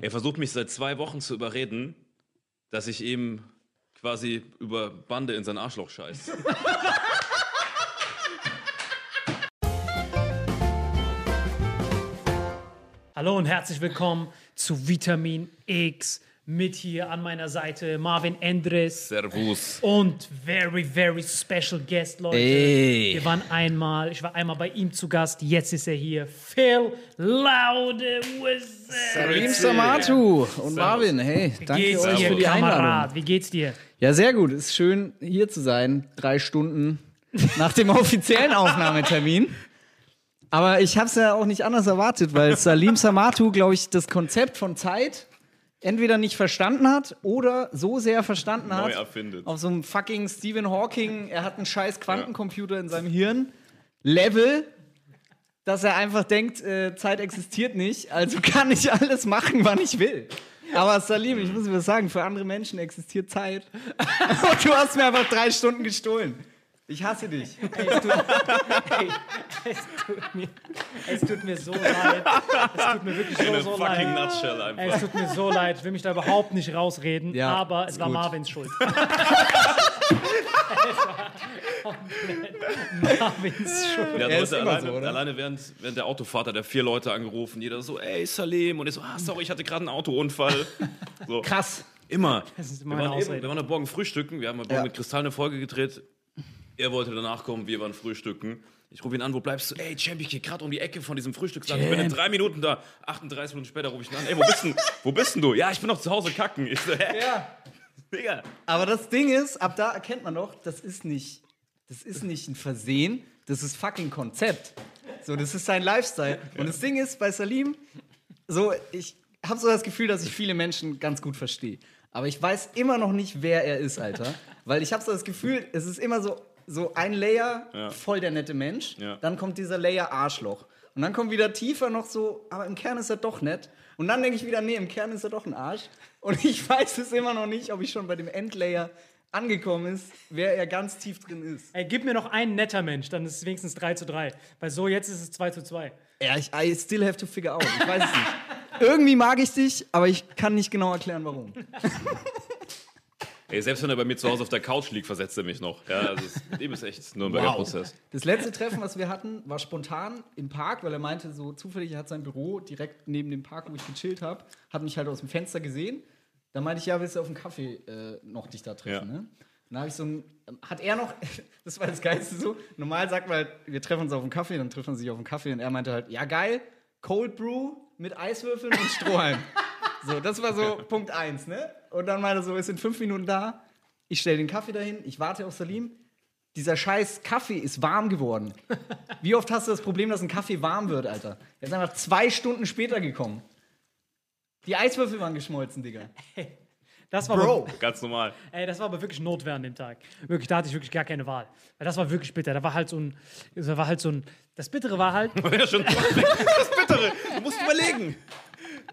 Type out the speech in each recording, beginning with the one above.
Er versucht mich seit zwei Wochen zu überreden, dass ich ihm quasi über Bande in sein Arschloch scheiß. Hallo und herzlich willkommen zu Vitamin X mit hier an meiner Seite Marvin Endres Servus. und very, very special guest, Leute. Ey. Wir waren einmal, ich war einmal bei ihm zu Gast, jetzt ist er hier. Phil Laude? Salim Samatu und Marvin, hey, Wie danke geht's euch dir, für die Einladung. Kamerad? Wie geht's dir? Ja, sehr gut. Es ist schön, hier zu sein. Drei Stunden nach dem offiziellen Aufnahmetermin. Aber ich habe es ja auch nicht anders erwartet, weil Salim Samatu, glaube ich, das Konzept von Zeit entweder nicht verstanden hat oder so sehr verstanden Neu hat. erfindet. Auf so einem fucking Stephen Hawking, er hat einen scheiß Quantencomputer in seinem Hirn. Level, dass er einfach denkt, äh, Zeit existiert nicht, also kann ich alles machen, wann ich will. Aber Salim, ich muss dir was sagen, für andere Menschen existiert Zeit. Du hast mir einfach drei Stunden gestohlen. Ich hasse dich. Es tut mir, es tut mir so leid. Es tut mir wirklich so, so Fucking leid. Nutshell Ey, einfach. Es tut mir so leid, ich will mich da überhaupt nicht rausreden, Ja, aber es war gut. Marvins Schuld. es Marvins Schuld. Er heute immer alleine, so, alleine während, während der Autofahrt hat er vier Leute angerufen. Jeder so, ey, Salim. Und ich so, ah, sorry, ich hatte gerade einen Autounfall. So. Krass. Immer. Das ist wir, meine waren eben, Ausrede. wir waren heute Morgen frühstücken. Wir haben heute Ja. Morgen mit Kristall eine Folge gedreht. Er wollte danach kommen, wir waren frühstücken. Ich rufe ihn an, wo bleibst du? Ey, Champ, ich gehe gerade um die Ecke von diesem Frühstücksladen. Ich bin in drei Minuten da. 38 Minuten später rufe ich ihn an. Ey, wo bist, denn, wo bist denn du? Ja, ich bin noch zu Hause kacken. Ich so, hä? Ja. Digga. Aber das Ding ist, ab da erkennt man doch, das ist nicht, das ist nicht ein Versehen, das ist fucking Konzept. So, das ist sein Lifestyle. Und das Ding ist, bei Salim, so, ich habe so das Gefühl, dass ich viele Menschen ganz gut verstehe. Aber ich weiß immer noch nicht, wer er ist, Alter. Weil ich habe so das Gefühl, es ist immer so, so ein Layer, voll der nette Mensch. Ja. Dann kommt dieser Layer Arschloch. Und dann kommt wieder tiefer noch so, aber im Kern ist er doch nett. Und dann denke ich wieder, nee, im Kern ist er doch ein Arsch. Und ich weiß es immer noch nicht, ob ich schon bei dem Endlayer angekommen ist, wer er ganz tief drin ist. Ey, gib mir noch einen netter Mensch, dann ist es wenigstens 3 zu 3. Weil so jetzt ist es 2 zu 2. Ja, ich I still have to figure out. Ich weiß es nicht. Irgendwie mag ich dich, aber ich kann nicht genau erklären, warum. Ey, selbst wenn er bei mir zu Hause auf der Couch liegt, versetzt er mich noch. Ja, also es, ihm ist echt nur ein Nürnberger Prozess. Das letzte Treffen, was wir hatten, war spontan im Park, weil er meinte, so zufällig, er hat sein Büro direkt neben dem Park, wo ich gechillt habe, hat mich halt aus dem Fenster gesehen. Da meinte ich, ja, willst du auf dem Kaffee äh, noch dich da treffen, Ja. ne? Dann habe ich so ein, hat er noch, das war das Geilste so, normal sagt man halt, wir treffen uns auf dem Kaffee, dann trifft man sich auf dem Kaffee und er meinte halt, ja geil, Cold Brew mit Eiswürfeln und Strohhalm. so, das war so Punkt eins, ne? Und dann meinte er so, wir sind fünf Minuten da, ich stelle den Kaffee dahin, ich warte auf Salim, dieser scheiß Kaffee ist warm geworden. Wie oft hast du das Problem, dass ein Kaffee warm wird, Alter? Er ist einfach zwei Stunden später gekommen. Die Eiswürfel waren geschmolzen, Digga. Das war Bro. Aber, Ganz normal. ey, das war aber wirklich Notwehr an dem Tag. Wirklich, da hatte ich wirklich gar keine Wahl. Weil das war wirklich bitter. Da war halt so ein, da war halt so ein, das Bittere war halt, Ja, schon. Das Bittere. Du musst überlegen.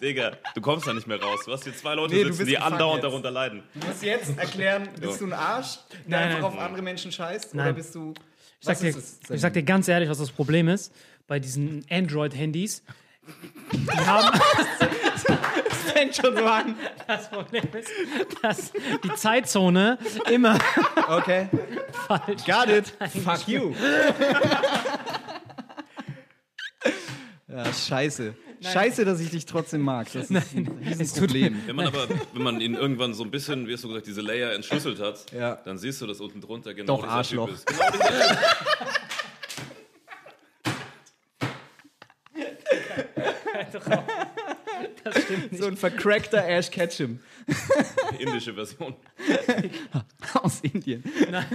Digga, du kommst da nicht mehr raus. Du hast hier zwei Leute Nee, sitzen, die andauernd jetzt. darunter leiden. Du musst jetzt erklären, bist du ein Arsch, der Nein, einfach nein. auf andere Menschen scheißt? Oder Nein. bist du. ich sag, dir, es? ich sag dir ganz ehrlich, was das Problem ist bei diesen Android-Handys. Die haben, fängt schon so an. das Problem ist, dass die Zeitzone immer Okay. falsch Got it. Fuck you. Ja, scheiße. Scheiße, dass ich dich trotzdem mag. Das ist ein Riesenproblem. Wenn man aber, wenn man ihn irgendwann so ein bisschen, wie hast du gesagt, diese Layer entschlüsselt hat, Ja. dann siehst du, dass unten drunter genau Doch, dieser Arschloch. Typ ist. Genau dieser Typ. Das stimmt nicht. So ein vercrackter Ash Ketchum indische Version. aus Indien. Nein,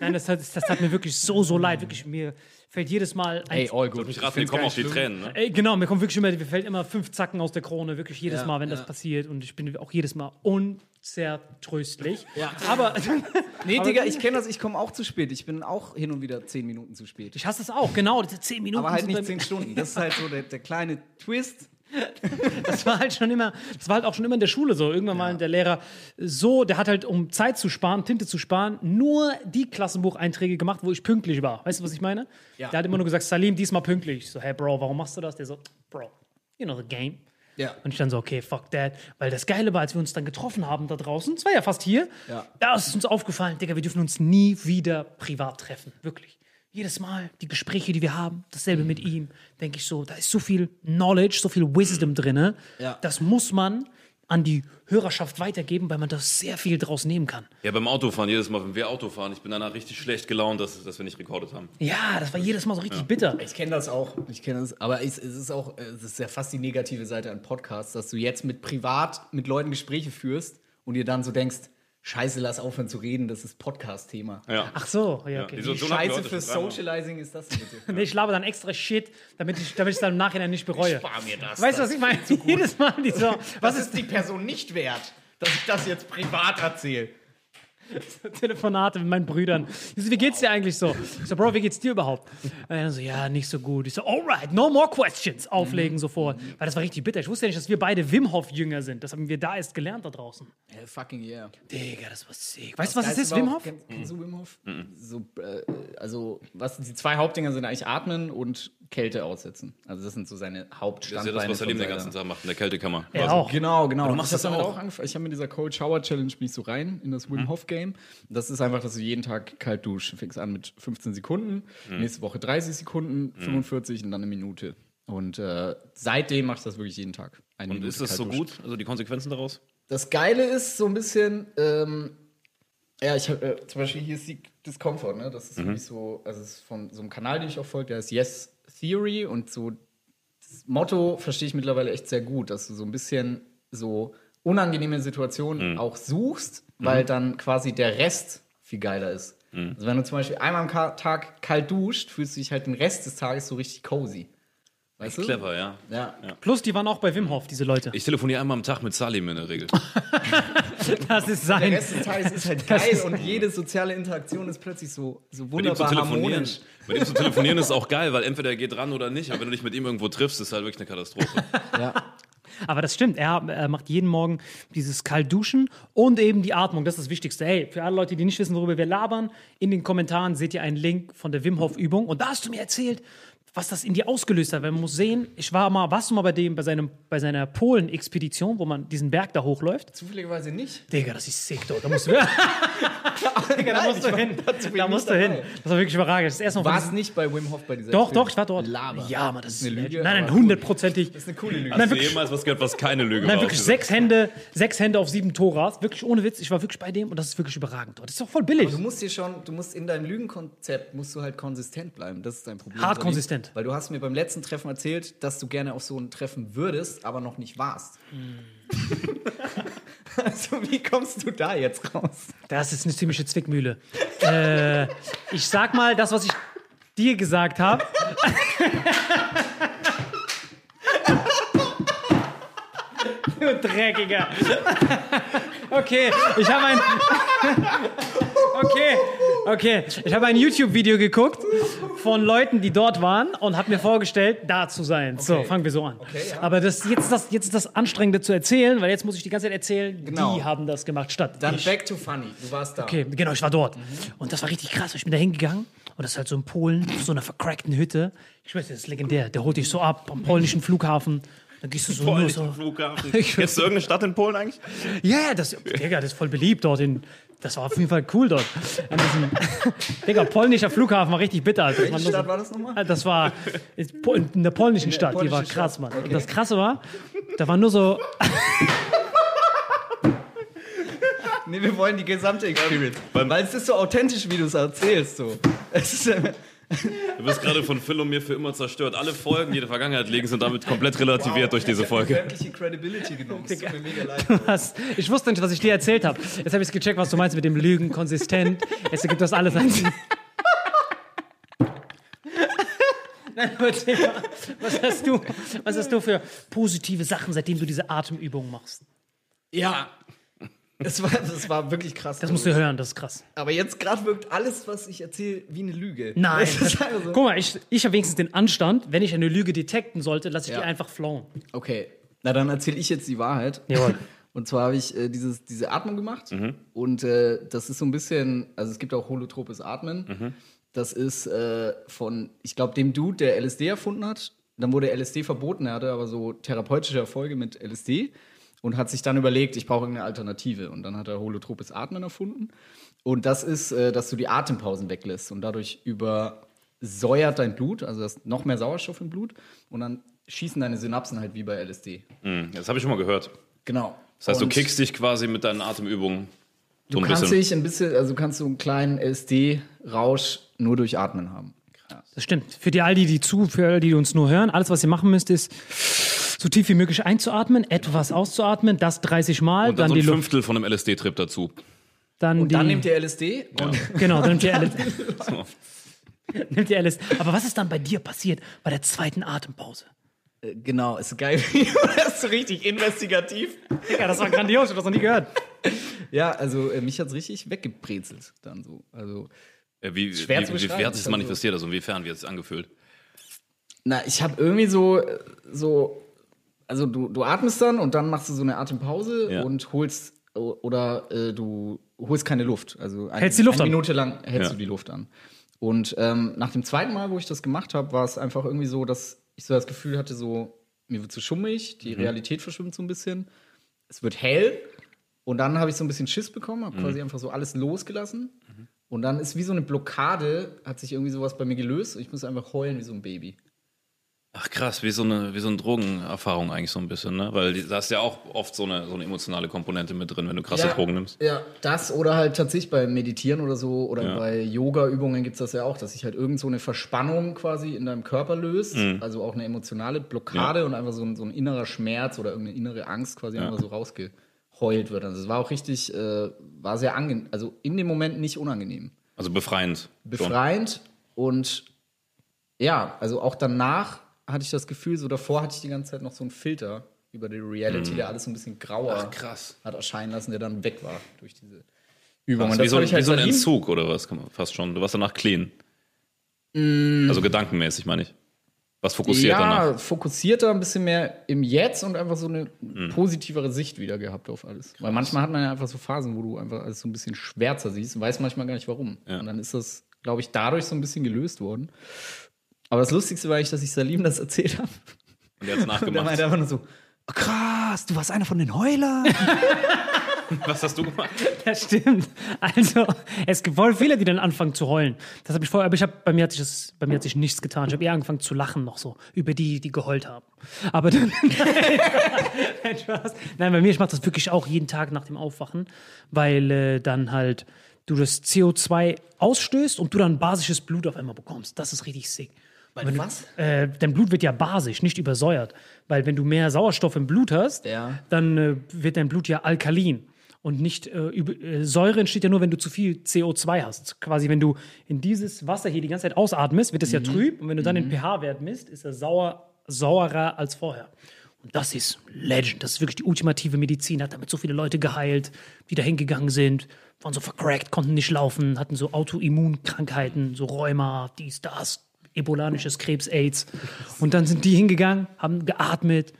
nein das, hat, das tat mir wirklich so, so leid. Wirklich, mir fällt jedes Mal ein. all Soll mich raten, mir kommen auch die Tränen, ne? Ey, genau, mir kommt wirklich immer, mir fällt immer fünf Zacken aus der Krone, wirklich jedes Ja, Mal, wenn ja. das passiert. Und ich bin auch jedes Mal unzertröstlich. Ja. Aber Nee, Aber- Digga, ich kenne das, ich komme auch zu spät. Ich bin auch hin und wieder zehn Minuten zu spät. ich hasse das auch, genau, diese zehn Minuten. Aber halt nicht zehn Stunden. Das ist halt so der, der kleine Twist. Das war halt schon immer, das war halt auch schon immer in der Schule so. Irgendwann mal der Lehrer so, der hat halt, um Zeit zu sparen, Tinte zu sparen, nur die Klassenbucheinträge gemacht, wo ich pünktlich war. Weißt du, was ich meine? Ja. Der hat immer nur gesagt, Salim, diesmal pünktlich. Ich so, hey Bro, warum machst du das? Der so, Bro, you know the game. Ja. Und ich dann so, okay, fuck that. Weil das Geile war, als wir uns dann getroffen haben da draußen, es war ja fast hier, Ja. da ist uns aufgefallen, Digga, wir dürfen uns nie wieder privat treffen. Wirklich. Jedes Mal die Gespräche, die wir haben, dasselbe mit ihm, denke ich so, da ist so viel Knowledge, so viel Wisdom drin. Ja. Das muss man an die Hörerschaft weitergeben, weil man da sehr viel draus nehmen kann. Ja, beim Autofahren, jedes Mal, wenn wir Auto fahren, ich bin danach richtig schlecht gelaunt, dass, dass wir nicht rekordet haben. Ja, das war jedes Mal so richtig bitter. Ich kenne das auch. Ich kenne das. Aber es, es ist auch, äh, es ist ja fast die negative Seite an Podcasts, dass du jetzt mit privat mit Leuten Gespräche führst und dir dann so denkst, Scheiße, lass aufhören zu reden, das ist Podcast-Thema. Ja. Ach so, ja, Ja, okay. Situation hatten wir scheiße für. Socializing ist das bitte? Nee, ich laber dann extra Shit, damit ich damit ich dann im Nachhinein nicht bereue. Spar mir das. Weißt du, was ich meine? Jedes Mal die so, Was ist die Person nicht wert, dass ich das jetzt privat erzähle? Telefonate mit meinen Brüdern. Ich so, wie geht's dir eigentlich so? Ich so, Bro, wie geht's dir überhaupt? Und er so, ja, nicht so gut. Ich so, alright, no more questions. Auflegen sofort. Weil das war richtig bitter. Ich wusste ja nicht, dass wir beide Wim Hof Jünger sind. Das haben wir da erst gelernt da draußen. Hell fucking yeah. Digga, das war sick. Weißt du, was es Geilste ist, Wim Hof? Kennst, kennst du Wim Hof? So, äh, also, was, die zwei Hauptdinger sind eigentlich Atmen und Kälte aussetzen. Also, das sind so seine Das ist Hauptstandbeine. ja das, was Salim von den ganzen Tag macht, in der Kältekammer. Er quasi. auch. Genau, genau. du machst ich hab das damit auch. angefangen. Ich habe mit dieser Cold Shower Challenge bin ich so rein in das Wim Hof Game. Das ist einfach, dass du jeden Tag kalt duschst. Fängst an mit 15 Sekunden, nächste Woche 30 Sekunden, 45 und dann eine Minute. Und äh, seitdem mache ich das wirklich jeden Tag. Eine Und Minute ist das so gut? Also die Konsequenzen daraus? Das Geile ist so ein bisschen, ähm, ja, ich habe äh, zum Beispiel hier ist die Discomfort, ne? Das ist wirklich so, also es ist von so einem Kanal, den ich auch folge, der heißt Yes Theory und so das Motto verstehe ich mittlerweile echt sehr gut, dass du so ein bisschen so unangenehme Situationen auch suchst, weil dann quasi der Rest viel geiler ist. Also wenn du zum Beispiel einmal am Ka Tag kalt duscht, fühlst du dich halt den Rest des Tages so richtig cozy. Weißt du? Clever, ja. Ja. Plus, die waren auch bei Wim Hof, diese Leute. Ich telefoniere einmal am Tag mit Salim in der Regel. Das ist Der sein. Rest des Tages ist halt geil und jede soziale Interaktion ist plötzlich so, so Mit wunderbar telefonieren, harmonisch. mit ihm zu telefonieren ist auch geil, weil entweder er geht ran oder nicht, aber wenn du dich mit ihm irgendwo triffst, ist halt wirklich eine Katastrophe. Ja. Aber das stimmt. Er, er macht jeden Morgen dieses Kaltduschen und eben die Atmung. Das ist das Wichtigste. Hey, für alle Leute, die nicht wissen, worüber wir labern, in den Kommentaren seht ihr einen Link von der Wim Hof Übung. Und da hast du mir erzählt, was das in dir ausgelöst hat. Weil man muss sehen, ich war mal, warst du mal bei dem, bei seinem, bei seiner Polen-Expedition, wo man diesen Berg da hochläuft? Zufälligerweise nicht. Digga, das ist sick dort. Da musst du, Digga, da musst du hin. Da musst du hin. Das war wirklich überragend. Das von Warst diesem- nicht bei Wim Hof bei dieser Doch, Expedition? doch, ich war dort. Laber. Ja, man, das ist Eine Lüge, Nein, nein, aber hundertprozentig. Das ist eine coole Lüge. Nein, Hast du wirklich. jemals was gehört, was keine Lüge Nein, war? wirklich sechs Hände, sechs Hände auf sieben Toras. Wirklich ohne Witz. Ich war wirklich bei dem und das ist wirklich überragend dort. Das ist doch voll billig. Du musst dir schon, du musst in deinem Lügenkonzept musst du halt konsistent bleiben. Das ist dein Problem. Hart Salim. Konsistent. Weil du hast mir beim letzten Treffen erzählt, dass du gerne auf so ein Treffen würdest, aber noch nicht warst. also wie kommst du da jetzt raus? Das ist eine ziemliche Zwickmühle. äh, ich sag mal, das, was ich dir gesagt habe. du Dreckiger. Okay, ich habe ein. okay, okay. Ich habe ein YouTube-Video geguckt von Leuten, die dort waren und habe mir vorgestellt, da zu sein. So, fangen wir so an. ja. Aber das, jetzt, ist das, jetzt ist das Anstrengende zu erzählen, weil jetzt muss ich die ganze Zeit erzählen, Genau. die haben das gemacht, statt Dann ich. back to funny. Du warst da. Okay, genau, ich war dort. Und das war richtig krass. Ich bin da hingegangen und das ist halt so in Polen, so einer vercrackten Hütte. Ich weiß, das ist legendär. Der holt dich so ab am polnischen Flughafen. Dann gehst du so nur so. Flughafen. Irgendeine Stadt in Polen eigentlich? Ja, ja, das, Digga, das ist voll beliebt dort. In, das war auf jeden Fall cool dort. An diesem, Digga, polnischer Flughafen war richtig bitter. Alter. Welche Stadt war das nochmal? Das war in in der polnischen der Stadt, die war krass, Stadt, Mann. okay. Und das Krasse war, da war nur so, Nee, wir wollen die gesamte Experience. Weil es ist so authentisch, wie du es erzählst. So. Es ist, äh, Du wirst gerade von Phil und mir für immer zerstört. Alle Folgen, die in der Vergangenheit liegen, sind damit komplett relativiert durch diese ich Folge. sämtliche Credibility genommen. Es tut mir mega leid. was, ich wusste nicht, was ich dir erzählt habe. Jetzt habe ich gecheckt, was du meinst mit dem Lügen konsistent. Jetzt ergibt das alles einen Sinn. Nein, aber was hast du, was hast du für positive Sachen, seitdem du diese Atemübungen machst? Ja. Es war, das war wirklich krass. Das musst du hören, das ist krass. Aber jetzt gerade wirkt alles, was ich erzähle, wie eine Lüge. Nein. Das ist einfach so. Guck mal, ich, ich habe wenigstens den Anstand, wenn ich eine Lüge detekten sollte, lasse ich Ja. die einfach flowen. Okay, na dann erzähle ich jetzt die Wahrheit. Jawohl. Und zwar habe ich äh, dieses, diese Atmung gemacht. Und äh, das ist so ein bisschen, also es gibt auch holotropes Atmen. Das ist äh, von, ich glaube, dem Dude, der LSD erfunden hat. Dann wurde LSD verboten, er hatte aber so therapeutische Erfolge mit LSD und hat sich dann überlegt, ich brauche irgendeine Alternative. Und dann hat er holotropes Atmen erfunden. Und das ist, äh, dass du die Atempausen weglässt und dadurch übersäuert dein Blut, also hast noch mehr Sauerstoff im Blut und dann schießen deine Synapsen halt wie bei LSD. Hm, Das habe ich schon mal gehört. Genau. Das heißt, du Und kickst dich quasi mit deinen Atemübungen Du kannst bisschen. dich ein bisschen, also kannst du einen kleinen LSD-Rausch nur durch Atmen haben. Das stimmt. Für die all die, die zu, für all die, die uns nur hören, alles, was ihr machen müsst, ist so tief wie möglich einzuatmen, etwas auszuatmen, das 30 Mal, Und dann, dann, so die ein Luft, Fünftel von einem LSD-Trip dazu. dann Und die, dann nehmt ihr LSD und genau, dann nimmt ihr alles, So. nimmt ihr alles. Aber was ist dann bei dir passiert bei der zweiten Atempause? äh, genau, ist geil. das ist so richtig investigativ. Digga, das war grandios, ich hab das noch nie gehört. Ja, also äh, mich hat's richtig weggebrezelt dann so. Also, Wie, Schwer wie, zu wie, wie beschreiben. hat sich das manifestiert? Also inwiefern wird es angefühlt? na, ich habe irgendwie so, äh, so, also du, du atmest dann und dann machst du so eine Atempause Ja. und holst oder äh, du holst keine Luft. Also ein, Hältst die Luft eine an. Minute lang hältst Ja. du die Luft an. Und ähm, nach dem zweiten Mal, wo ich das gemacht habe, war es einfach irgendwie so, dass ich so das Gefühl hatte, so mir wird zu schummig, die Realität verschwimmt so ein bisschen. Es wird hell und dann habe ich so ein bisschen Schiss bekommen, habe quasi einfach so alles losgelassen. Und dann ist wie so eine Blockade, hat sich irgendwie sowas bei mir gelöst und ich muss einfach heulen wie so ein Baby. Ach krass, wie so eine, wie so eine Drogenerfahrung eigentlich so ein bisschen, ne? Weil da ist ja auch oft so eine, so eine emotionale Komponente mit drin, wenn du krasse Drogen nimmst. Ja, das oder halt tatsächlich beim Meditieren oder so oder Ja. bei Yoga-Übungen gibt es das ja auch, dass sich halt irgend so eine Verspannung quasi in deinem Körper löst, Mhm. also auch eine emotionale Blockade und einfach so ein, so ein innerer Schmerz oder irgendeine innere Angst quasi Ja. einfach so rausgeheult wird. Also es war auch richtig, äh, war sehr angenehm, also in dem Moment nicht unangenehm. Also befreiend. schon. Befreiend und ja, also auch danach hatte ich das Gefühl, so davor hatte ich die ganze Zeit noch so einen Filter über die Reality, der alles so ein bisschen grauer Ach, krass. hat erscheinen lassen, der dann weg war durch diese Übung. Krass, wie so, habe wie so ein Entzug oder was, kann man fast schon. Du warst danach clean. Mm. Also gedankenmäßig, meine ich. Was fokussiert ja, danach. fokussierter, ein bisschen mehr im Jetzt und einfach so eine Hm. positivere Sicht wieder gehabt auf alles. Weil manchmal hat man ja einfach so Phasen, wo du einfach alles so ein bisschen schwärzer siehst und weißt manchmal gar nicht warum. Ja. Und dann ist das, glaube ich, dadurch so ein bisschen gelöst worden. Aber das Lustigste war eigentlich, dass ich Salim das erzählt habe. Und der hat's Und er nachgemacht. meinte einfach nur so, "Oh, krass, du warst einer von den Heulern. Was hast du gemacht? Das stimmt. Also, es gibt voll viele, die dann anfangen zu heulen. Das habe ich vorher, aber ich habe bei mir hat sich das, bei mir hat sich nichts getan. Ich habe eher angefangen zu lachen noch so über die, die geheult haben. Aber dann, nein, Spaß. nein, bei mir ich mache das wirklich auch jeden Tag nach dem Aufwachen, weil äh, dann halt du das CO2 ausstößt und du dann basisches Blut auf einmal bekommst. Das ist richtig sick. Wenn du- was? Äh, dein Blut wird ja basisch, nicht übersäuert. Weil wenn du mehr Sauerstoff im Blut hast, Ja. dann äh, wird dein Blut ja alkalin. Und nicht äh, über, äh, Säure entsteht ja nur, wenn du zu viel CO2 hast. Quasi, wenn du in dieses Wasser hier die ganze Zeit ausatmest, wird es ja trüb. Und wenn du dann den pH-Wert misst, ist er sauer, saurer als vorher. Und das ist Legend. Das ist wirklich die ultimative Medizin. Hat damit so viele Leute geheilt, die da hingegangen sind, waren so vercrackt, konnten nicht laufen, hatten so Autoimmunkrankheiten, so Rheuma, dies, das, ebolanisches Krebs, AIDS. Und dann sind die hingegangen, haben geatmet,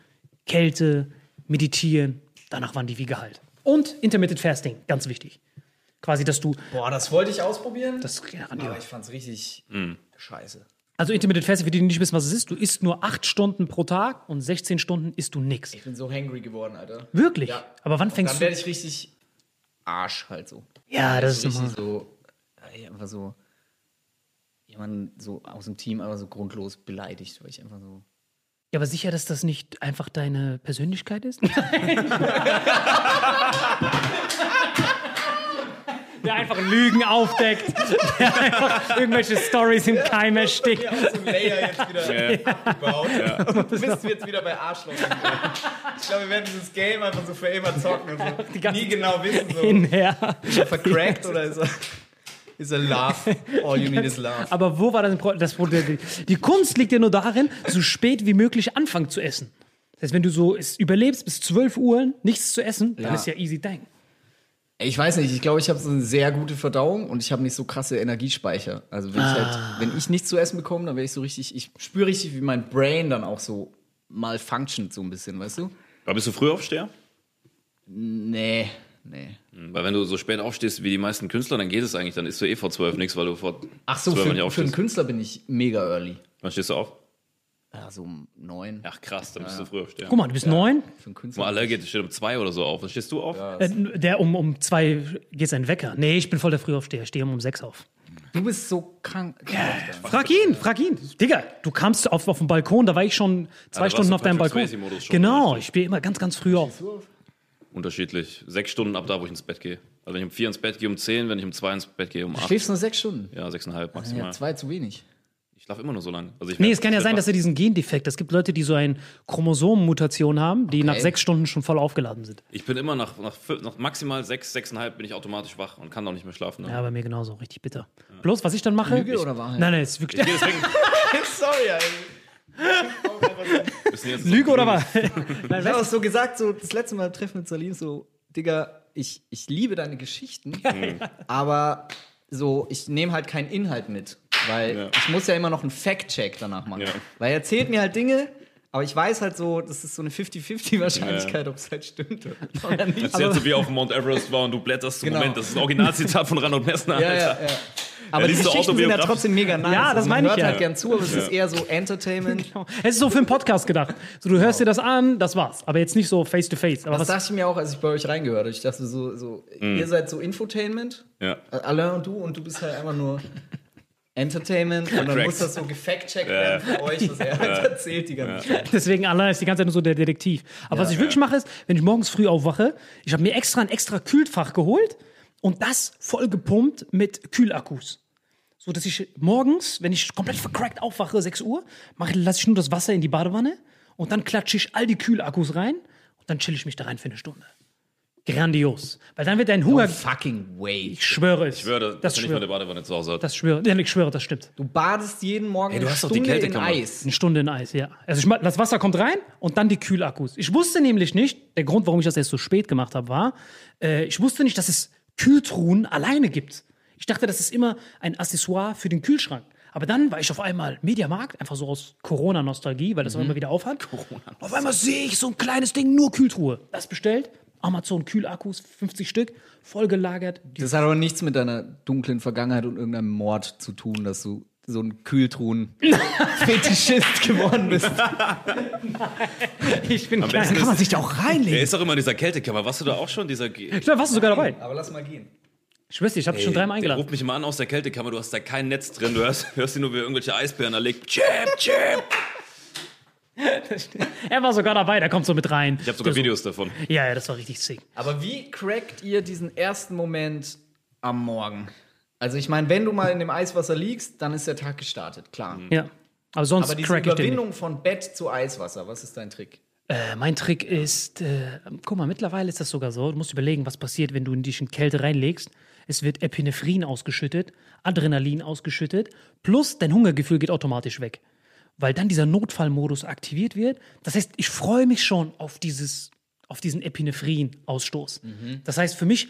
Kälte, meditieren. Danach waren die wie geheilt. Und Intermittent Fasting, ganz wichtig. Quasi, dass du Boah, das wollte ich ausprobieren. das ja, aber ich fand's richtig scheiße. Also Intermittent Fasting, für die, die nicht wissen, was es ist, du isst nur acht Stunden pro Tag und 16 Stunden isst du nix. Ich bin so hangry geworden, Alter. Wirklich? Ja. Aber wann fängst Dann du? werde ich richtig Arsch halt so. Ja, das ist richtig so, einfach so jemanden so aus dem Team einfach so grundlos beleidigt, weil ich einfach so. Ja, aber sicher, dass das nicht einfach deine Persönlichkeit ist? Der einfach Lügen aufdeckt, der einfach irgendwelche Stories im Keim erstickt. aus dem Layer jetzt wieder gebaut. Du bist jetzt wieder bei Arschloch. Ich glaube, wir werden dieses Game einfach so für immer zocken und so ganze nie genau wissen, so, ist er vercrackt oder ist er, ist er love? All you need is love. Aber wo war das das Problem? Die- Kunst liegt ja nur darin, so spät wie möglich anfangen zu essen. Das heißt, wenn du so es überlebst bis 12 Uhr nichts zu essen, dann Ja. ist ja easy dang. Ich weiß nicht, ich glaube, ich habe so eine sehr gute Verdauung und ich habe nicht so krasse Energiespeicher. Also wenn ich halt, wenn ich nichts zu essen bekomme, dann werde ich so richtig, ich spüre richtig, wie mein Brain dann auch so mal functiont so ein bisschen, weißt du? Aber bist du Frühaufsteher? Nee, nee. Weil wenn du so spät aufstehst wie die meisten Künstler, dann geht es eigentlich, dann isst du eh vor zwölf nichts, weil du vor Ach so, 12 für, nicht für einen aufstehst. Künstler bin ich mega early. Wann stehst du auf? Ja, so um neun. Ach krass, dann bist du Frühaufsteher. Guck mal, du bist neun. Für einen Mal Künstler. alle geht, steht um zwei oder so auf. Wann stehst du auf? Äh, der um, um zwei geht sein Wecker. Nee, ich bin voll der Frühaufsteher. Ich stehe um, um sechs auf. Du bist so krank. Frag ihn, frag ihn. Digga, du kamst auf, auf den Balkon, da war ich schon zwei da Stunden auf deinem Balkon. Genau, ich stehe immer ganz, ganz früh auf. Unterschiedlich. Sechs Stunden ab da, wo ich ins Bett gehe. Also wenn ich um vier ins Bett gehe, um zehn, wenn ich um zwei ins Bett gehe, um acht. Schläfst nur sechs Stunden. Ja, sechseinhalb maximal. Ja, zwei zu wenig. Ich schlafe immer nur so lange. Also ich Nee, es kann ja ich sein, dass er diesen Gendefekt, es gibt Leute, die so eine Chromosomenmutation haben, die nach sechs Stunden schon voll aufgeladen sind. Ich bin immer nach, nach, nach maximal sechs, sechseinhalb bin ich automatisch wach und kann auch nicht mehr schlafen. Ne? Ja, bei mir genauso, richtig bitter. Bloß, was ich dann mache. Lüge oder Wahrheit? Nein, nein, ist wirklich. Deswegen Sorry, Alter. Lüge oder was? Ich habe auch so gesagt, so das letzte Mal Treffen mit Salim, so, Digga, ich, ich liebe deine Geschichten, aber so, ich nehme halt keinen Inhalt mit. Weil Ja. ich muss ja immer noch einen Fact-Check danach machen. Ja. Weil er erzählt mir halt Dinge, aber ich weiß halt so, das ist so eine 50-50 Wahrscheinlichkeit, ob es halt stimmt oder- nicht. Das ist jetzt so wie auf dem Mount Everest war und du blätterst zum Genau. Moment. Das ist ein Originalzitat von Randall Messner. Ja, ja, ja. Aber die liest du Geschichten sind ja trotzdem mega nice. Ja, das Also meine ich hört ja. halt gern zu, aber es ist eher so Entertainment. Es ist so für einen Podcast gedacht. So, du hörst dir das an, das war's. Aber jetzt nicht so face to face. Aber Das was, dachte ich mir auch, als ich bei euch reingehört habe. Ich dachte so, so ihr seid so Infotainment, Ja. Alain und du, und du bist halt einfach nur Entertainment. Und dann muss das so gefact-checkt werden für euch, was er halt erzählt die ganze Zeit. deswegen Allah ist die ganze Zeit nur so der Detektiv. Aber was ich wirklich mache, ist, wenn ich morgens früh aufwache, ich habe mir extra ein extra Kühlfach geholt und das voll gepumpt mit Kühlakkus. So dass ich morgens, wenn ich komplett vercrackt aufwache, 6 Uhr, mache, lasse ich nur das Wasser in die Badewanne und dann klatsche ich all die Kühlakkus rein und dann chill ich mich da rein für eine Stunde. Grandios. Weil dann wird dein Hunger. Fucking way. Ich schwöre es. Ich schwöre, das eine schwöre. Badewanne zu Hause. Das schwöre. Ja, ich schwöre, das stimmt. Du badest jeden Morgen Ey, du eine hast doch die Stunde in. Eis. Eine Stunde in Eis, ja. Also ich, das Wasser kommt rein und dann die Kühlakkus. Ich wusste nämlich nicht, der Grund, warum ich das erst so spät gemacht habe, war, äh, ich wusste nicht, dass es Kühltruhen alleine gibt. Ich dachte, das ist immer ein Accessoire für den Kühlschrank. Aber dann war ich auf einmal Mediamarkt, einfach so aus Corona-Nostalgie, weil das auch immer wieder aufhat. Auf einmal sehe ich so ein kleines Ding, nur Kühltruhe. Das bestellt, Amazon Kühlakkus, 50 Stück, vollgelagert. Das hat aber nichts mit deiner dunklen Vergangenheit und irgendeinem Mord zu tun, dass du so ein Kühltruhen-Fetischist geworden bist. ich bin klein. besten Kann man sich da auch reinlegen? Er ist doch immer in dieser Kältekammer. Warst du da auch schon? Dieser Ge Ich glaube, warst du sogar dabei. Aber lass mal gehen. Ich dir, ich habe dich schon dreimal der eingeladen. ruft mich immer an aus der Kältekammer. Du hast da kein Netz drin. Du hörst, hörst ihn nur, wie irgendwelche Eisbären erlegt. Chip, chip. Er war sogar dabei, der kommt so mit rein. Ich habe sogar Videos davon. Ja, ja, das war richtig sick. Aber wie crackt ihr diesen ersten Moment am Morgen? Also ich meine, wenn du mal in dem Eiswasser liegst, dann ist der Tag gestartet, klar. Ja. Aber sonst Aber diese crack ich den nicht. Überwindung von Bett zu Eiswasser, was ist dein Trick? Äh, mein Trick ist, äh, guck mal, mittlerweile ist das sogar so. Du musst überlegen, was passiert, wenn du in dich in Kälte reinlegst. Es wird Epinephrin ausgeschüttet, Adrenalin ausgeschüttet, plus dein Hungergefühl geht automatisch weg. Weil dann dieser Notfallmodus aktiviert wird. Das heißt, ich freue mich schon auf, dieses, auf diesen Epinephrin-Ausstoß. Das heißt, für mich,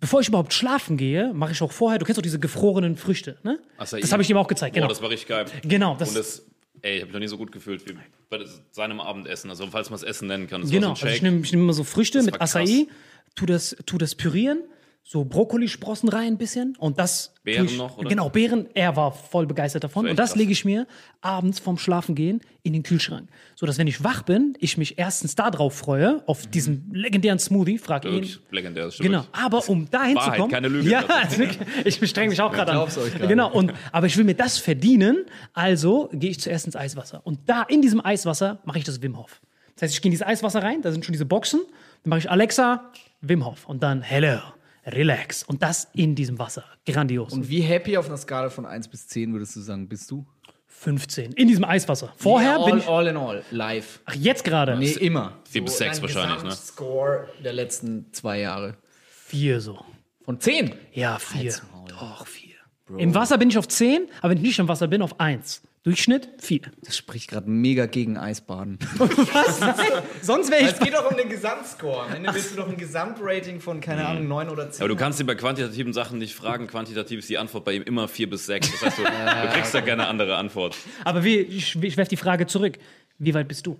bevor ich überhaupt schlafen gehe, mache ich auch vorher, du kennst doch diese gefrorenen Früchte, ne? Acai. Das habe ich ihm auch gezeigt, genau. Boah, das war richtig geil. Genau, das- Und das, ey, ich habe mich noch nie so gut gefühlt wie bei seinem Abendessen. Also, falls man es Essen nennen kann. Das Genau, so also ich nehme nehm immer so Früchte Das mit. Acai, tu das, tu das pürieren, so Brokkolisprossen rein ein bisschen und das. Beeren ich, noch, oder? Genau, Beeren, er war voll begeistert davon. Und das krass. lege ich mir abends vorm Schlafengehen in den Kühlschrank. So dass, wenn ich wach bin, ich mich erstens darauf freue, auf diesen legendären Smoothie, frag ihn. Legendär. Das Genau, aber um dahin Wahrheit, zu kommen. keine Lüge. Ja, ich bestrenge mich auch gerade an. gerade. Genau, und, aber ich will mir das verdienen, also gehe ich zuerst ins Eiswasser. Und da in diesem Eiswasser mache ich das Wim Hof. Das heißt, ich gehe in dieses Eiswasser rein, da sind schon diese Boxen, dann mache ich Alexa, Wim Hof und dann Hello, relax. Und das in diesem Wasser. Grandios. Und wie happy auf einer Skala von 1 bis 10 würdest du sagen, bist du? 15. In diesem Eiswasser. Vorher all, bin ich. all in all, live. Ach, jetzt gerade. Nee, immer. Vier bis sechs dein wahrscheinlich, ne? Score der letzten zwei Jahre. Vier so. Von 10? Ja, vier. Halt's Maul. Doch, vier. Im Wasser bin ich auf 10, aber wenn ich nicht im Wasser bin, auf 1. Durchschnitt 4. Das spricht gerade mega gegen Eisbaden. Sonst wäre ich. es geht doch um den Gesamtscore. Am Ende willst du doch ein Gesamtrating von, keine Ahnung, 9 oder 10. Aber du kannst ihn bei quantitativen Sachen nicht fragen. Quantitativ ist die Antwort bei ihm immer 4 bis 6. Das heißt, du, du kriegst da keine andere Antwort. Aber wie, ich, ich werfe die Frage zurück. Wie weit bist du?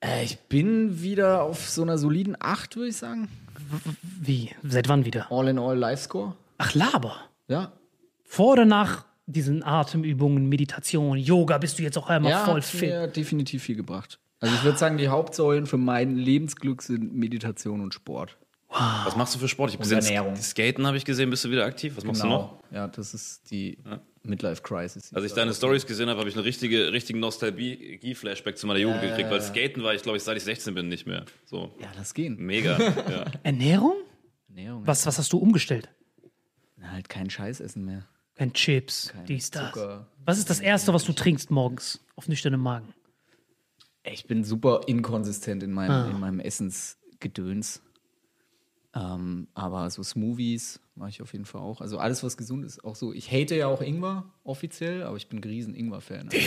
Äh, ich bin wieder auf so einer soliden 8, würde ich sagen. Wie? Seit wann wieder? All in all Live Score. Ach, Laber. Ja. Vor oder nach diesen Atemübungen, Meditation, Yoga bist du jetzt auch einmal Ja, voll hat fit. mir definitiv viel gebracht. Also ich würde sagen, die Hauptsäulen für mein Lebensglück sind Meditation und Sport. Was machst du für Sport? Ich hab gesehen, Ernährung. Skaten habe ich gesehen. Bist du wieder aktiv? Was machst du noch? Genau. Ja, das ist die Midlife Crisis. Als ich deine Stories gesehen habe, habe ich einen richtige, richtigen Nostalgie-Flashback zu meiner Jugend gekriegt, weil Skaten war ich, glaube ich, seit ich 16 bin, nicht mehr. So. Ja, lass gehen. Mega. ja. Ernährung? Ernährung. Was, was hast du umgestellt? Na, Halt kein Scheiß essen mehr. Kein Chips, Kein dies, das. Zucker. Was ist das Erste, was du trinkst morgens auf nüchternem Magen? Ich bin super inkonsistent in meinem, Ah. in meinem Essensgedöns. Ähm, aber so Smoothies mache ich auf jeden Fall auch. Also alles, was gesund ist. Auch so, ich hate ja auch Ingwer offiziell, aber ich bin ein riesen Ingwer-Fan. Also,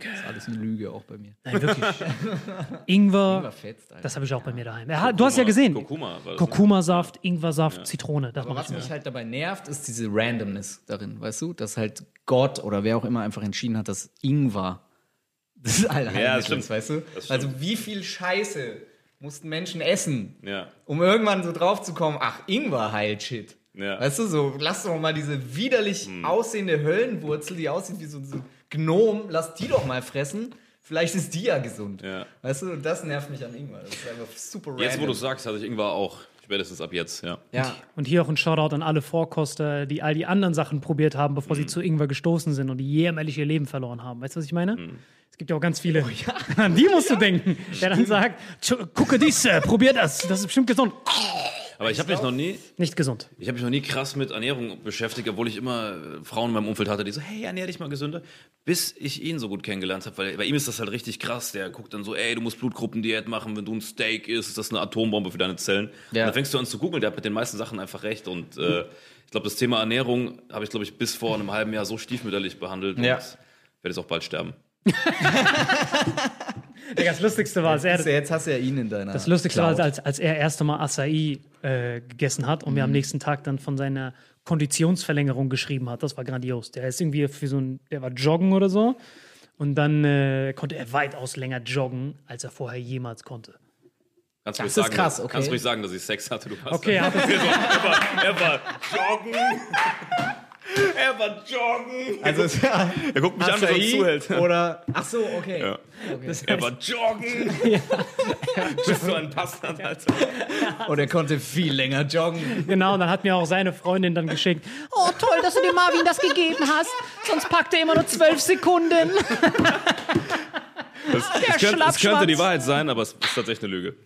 das ist alles eine Lüge auch bei mir. Nein, wirklich. Ingwer, Ingwer fetzt, das habe ich auch bei mir daheim. Ja, du hast ja gesehen. Kurkuma ne? Kurkuma-Saft, Ingwersaft, Zitrone. Das Aber was mich halt dabei nervt, ist diese Randomness darin, weißt du? Dass halt Gott oder wer auch immer einfach entschieden hat, dass Ingwer das Allheilmittel Ja, das ist, stimmt. weißt du? Das stimmt. Also wie viel Scheiße mussten Menschen essen, Ja. um irgendwann so drauf zu kommen, ach, Ingwer heilt Shit. Ja. Weißt du, so, lass doch mal diese widerlich Hm. aussehende Höllenwurzel, die aussieht wie so, so ein Gnom, lass die doch mal fressen. Vielleicht ist die ja gesund. Ja. Weißt du, das nervt mich an Ingwer. Das ist einfach super random. Jetzt, wo du sagst, hatte ich irgendwann auch. Spätestens ab jetzt, ja. Ja, Und hier auch ein Shoutout an alle Vorkoster, die all die anderen Sachen probiert haben, bevor Mhm. sie zu Ingwer gestoßen sind und die jämmerlich ihr Leben verloren haben. Weißt du, was ich meine? Mhm. Es gibt ja auch ganz viele. Oh An die musst du denken. Der dann sagt, "Tsch, gucke dies, äh, probier das. Das ist bestimmt gesund. Aber ich habe mich noch nie, Nicht gesund. ich habe mich noch nie krass mit Ernährung beschäftigt, obwohl ich immer Frauen in meinem Umfeld hatte, die so, hey, ernähr dich mal gesünder, bis ich ihn so gut kennengelernt habe, weil bei ihm ist das halt richtig krass. Der guckt dann so, ey, du musst Blutgruppendiät machen, wenn du ein Steak isst, ist das eine Atombombe für deine Zellen. Ja. Und dann fängst du an zu googeln, der hat mit den meisten Sachen einfach recht und äh, ich glaube, das Thema Ernährung habe ich, glaube ich, bis vor einem halben Jahr so stiefmütterlich behandelt Ja. und werde jetzt auch bald sterben. Das Lustigste war, als er, Jetzt, hast du ja ihn in deiner. das Lustigste war, Cloud. als, als er erst einmal Acai äh, gegessen hat und mir am nächsten Tag dann von seiner Konditionsverlängerung geschrieben hat. Das war grandios. Der ist irgendwie für so ein, der war joggen oder so. Und dann äh, konnte er weitaus länger joggen, als er vorher jemals konnte. Kannst Das ist sagen, krass, okay. Kannst ruhig sagen, dass ich Sex hatte, du passt. Okay, er er, war, er war joggen. er war joggen. Also, es- ja, Er guckt mich an, wie er zuhält. Oder. Ach so, okay. Ja. okay. Er war joggen. Bist du ein Bastard, Alter. Und er konnte viel länger joggen. genau, und dann hat mir auch seine Freundin dann geschickt, oh toll, dass du dem Marvin das gegeben hast, sonst packt er immer nur zwölf Sekunden. Das, das, könnte, das könnte die Wahrheit sein, aber es ist tatsächlich eine Lüge.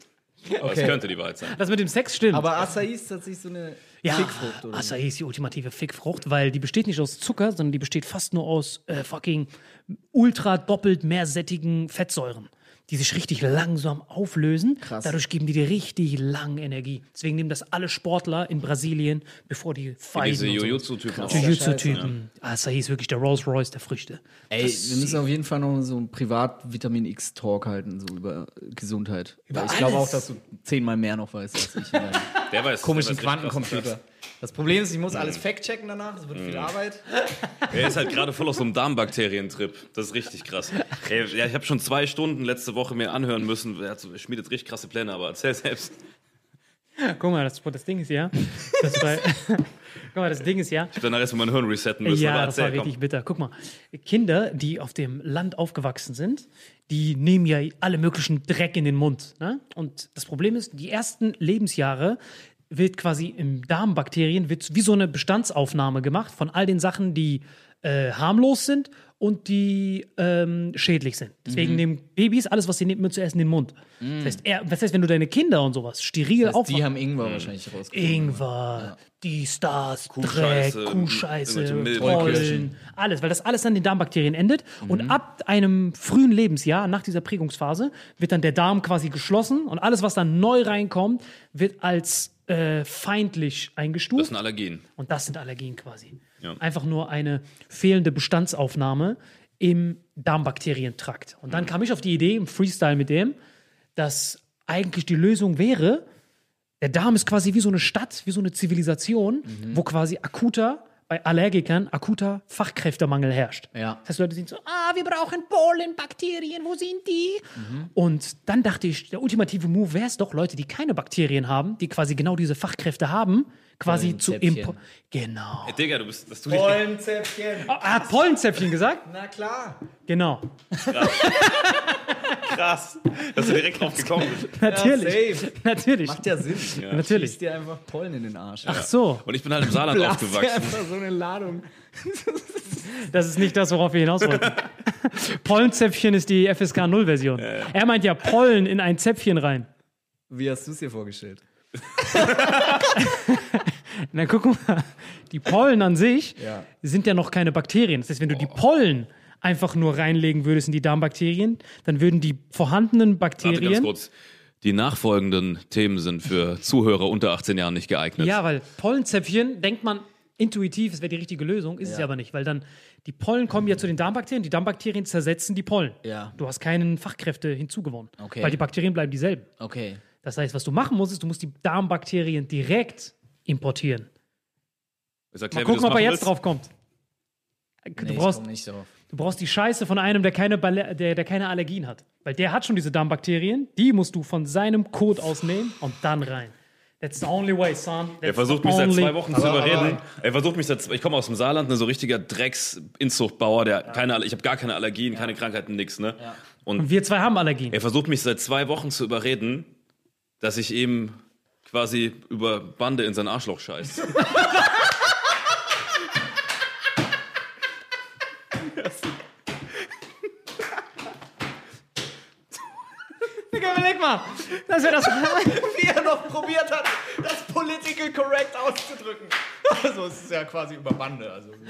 Aber Okay. es könnte die Wahrheit sein. Das mit dem Sex stimmt. Aber Acai ist tatsächlich so eine Ja, Fickfrucht, oder? Acai ist die ultimative Fickfrucht, weil die besteht nicht aus Zucker, sondern die besteht fast nur aus äh, fucking ultra doppelt mehrsättigen Fettsäuren, die sich richtig langsam auflösen. Krass. Dadurch geben die dir richtig lang Energie. Deswegen nehmen das alle Sportler in Brasilien, bevor die fighten. Diese. Jujutsu-Typen auch. Jiu-Jitsu-Typen. Acai ist wirklich der Rolls Royce der Früchte. Ey, wir müssen auf jeden Fall noch so einen Privat-Vitamin X-Talk halten, so über Gesundheit. Weil ich glaube auch, dass du zehnmal mehr noch weißt als ich. Der weiß, komischen der weiß Quantencomputer. Das Problem ist, ich muss alles fact-checken danach, es wird viel Arbeit. Er ist halt gerade voll auf so einem Darmbakterientrip. Das ist richtig krass. Ey, ja, ich habe schon zwei Stunden letzte Woche mir anhören müssen. Er, schmiedet richtig krasse Pläne, aber erzähl selbst. Guck mal, das, das Ding ist ja. Das bei, guck mal, das Ding ist ja. Ich habe danach erstmal mein Hirn resetten müssen. Ja, aber das war erzähl, richtig komm. bitter. Guck mal, Kinder, die auf dem Land aufgewachsen sind, die nehmen ja alle möglichen Dreck in den Mund. Ne? Und das Problem ist, die ersten Lebensjahre wird quasi im Darmbakterien wird wie so eine Bestandsaufnahme gemacht von all den Sachen, die äh, harmlos sind und die ähm, schädlich sind. Mhm. Deswegen nehmen Babys alles, was sie nehmen, immer zuerst in den Mund. Das, heißt, er, das heißt, wenn du deine Kinder und sowas steril Das heißt, die aufwachsen, haben Ingwer wahrscheinlich rausgefunden. Ingwer, die Stars, Dreck, Kuhscheiße, Kuhscheiße, Milben, Pollen, Kirschen. alles, weil das alles an den Darmbakterien endet. Mhm. Und ab einem frühen Lebensjahr, nach dieser Prägungsphase, wird dann der Darm quasi geschlossen und alles, was dann neu reinkommt, wird als äh, feindlich Das eingestuft. ist ein Allergen. Und das sind Allergien quasi. Ja. Einfach nur eine fehlende Bestandsaufnahme im Darmbakterientrakt. Und Mhm. dann kam ich auf die Idee im Freestyle mit dem, dass eigentlich die Lösung wäre, der Darm ist quasi wie so eine Stadt, wie so eine Zivilisation, Mhm. wo quasi akuter, bei Allergikern, akuter Fachkräftemangel herrscht. Ja. Das heißt, Leute sind so, ah, wir brauchen Pollenbakterien, wo sind die? Mhm. Und dann dachte ich, der ultimative Move wäre es doch, Leute, die keine Bakterien haben, die quasi genau diese Fachkräfte haben, quasi zu Pollenzäpfchen. impo Genau. Ey, Digga, du bist, du dich Pollenzäpfchen. Oh, er hat Pollenzäpfchen gesagt? Na klar. Genau. krass, dass du direkt drauf gekommen bist. Natürlich. safe. Natürlich. Macht ja Sinn. Natürlich. Schießt dir einfach Pollen in den Arsch. Ach so, Und ich bin halt im Saarland Blast dir aufgewachsen. einfach so eine Ladung. das ist nicht das, worauf wir hinaus wollten. Pollenzäpfchen ist die FSK 0-Version. Er meint ja Pollen in ein Zäpfchen rein. Wie hast du es dir vorgestellt? Na, guck mal, die Pollen an sich Ja. sind ja noch keine Bakterien. Das heißt, wenn du die Pollen einfach nur reinlegen würdest in die Darmbakterien, dann würden die vorhandenen Warte ganz Bakterien. kurz. Die nachfolgenden Themen sind für Zuhörer unter 18 Jahren nicht geeignet. Ja, weil Pollenzäpfchen denkt man intuitiv, es wäre die richtige Lösung, ist es ja aber nicht, weil dann die Pollen kommen ja zu den Darmbakterien, die Darmbakterien zersetzen die Pollen. Ja. Du hast keinen Fachkräfte hinzugewonnen, Okay. weil die Bakterien bleiben dieselben. Okay. Das heißt, was du machen musst, ist, du musst die Darmbakterien direkt importieren. Ich Mal gucken, ob er jetzt willst. drauf kommt. Nee, Du ich brauchst, komm nicht drauf. Du brauchst die Scheiße von einem, der keine, Balle- der, der keine Allergien hat. Weil der hat schon diese Darmbakterien, die musst du von seinem Kot ausnehmen und dann rein. That's the only way, son. Er That's versucht the mich seit zwei Wochen zu überreden. Er versucht mich seit zwei, ich komme aus dem Saarland, ne, so richtiger Drecks-Inzuchtbauer, der keine, ich habe gar keine Allergien, keine Krankheiten, nix, ne? Und Und wir zwei haben Allergien. er versucht mich seit zwei Wochen zu überreden, dass ich ihm quasi über Bande in sein Arschloch scheiß. mal. Hammer. Das wäre das. Wie er noch probiert hat, das political correct auszudrücken. Also es ist ja quasi über Bande. Also.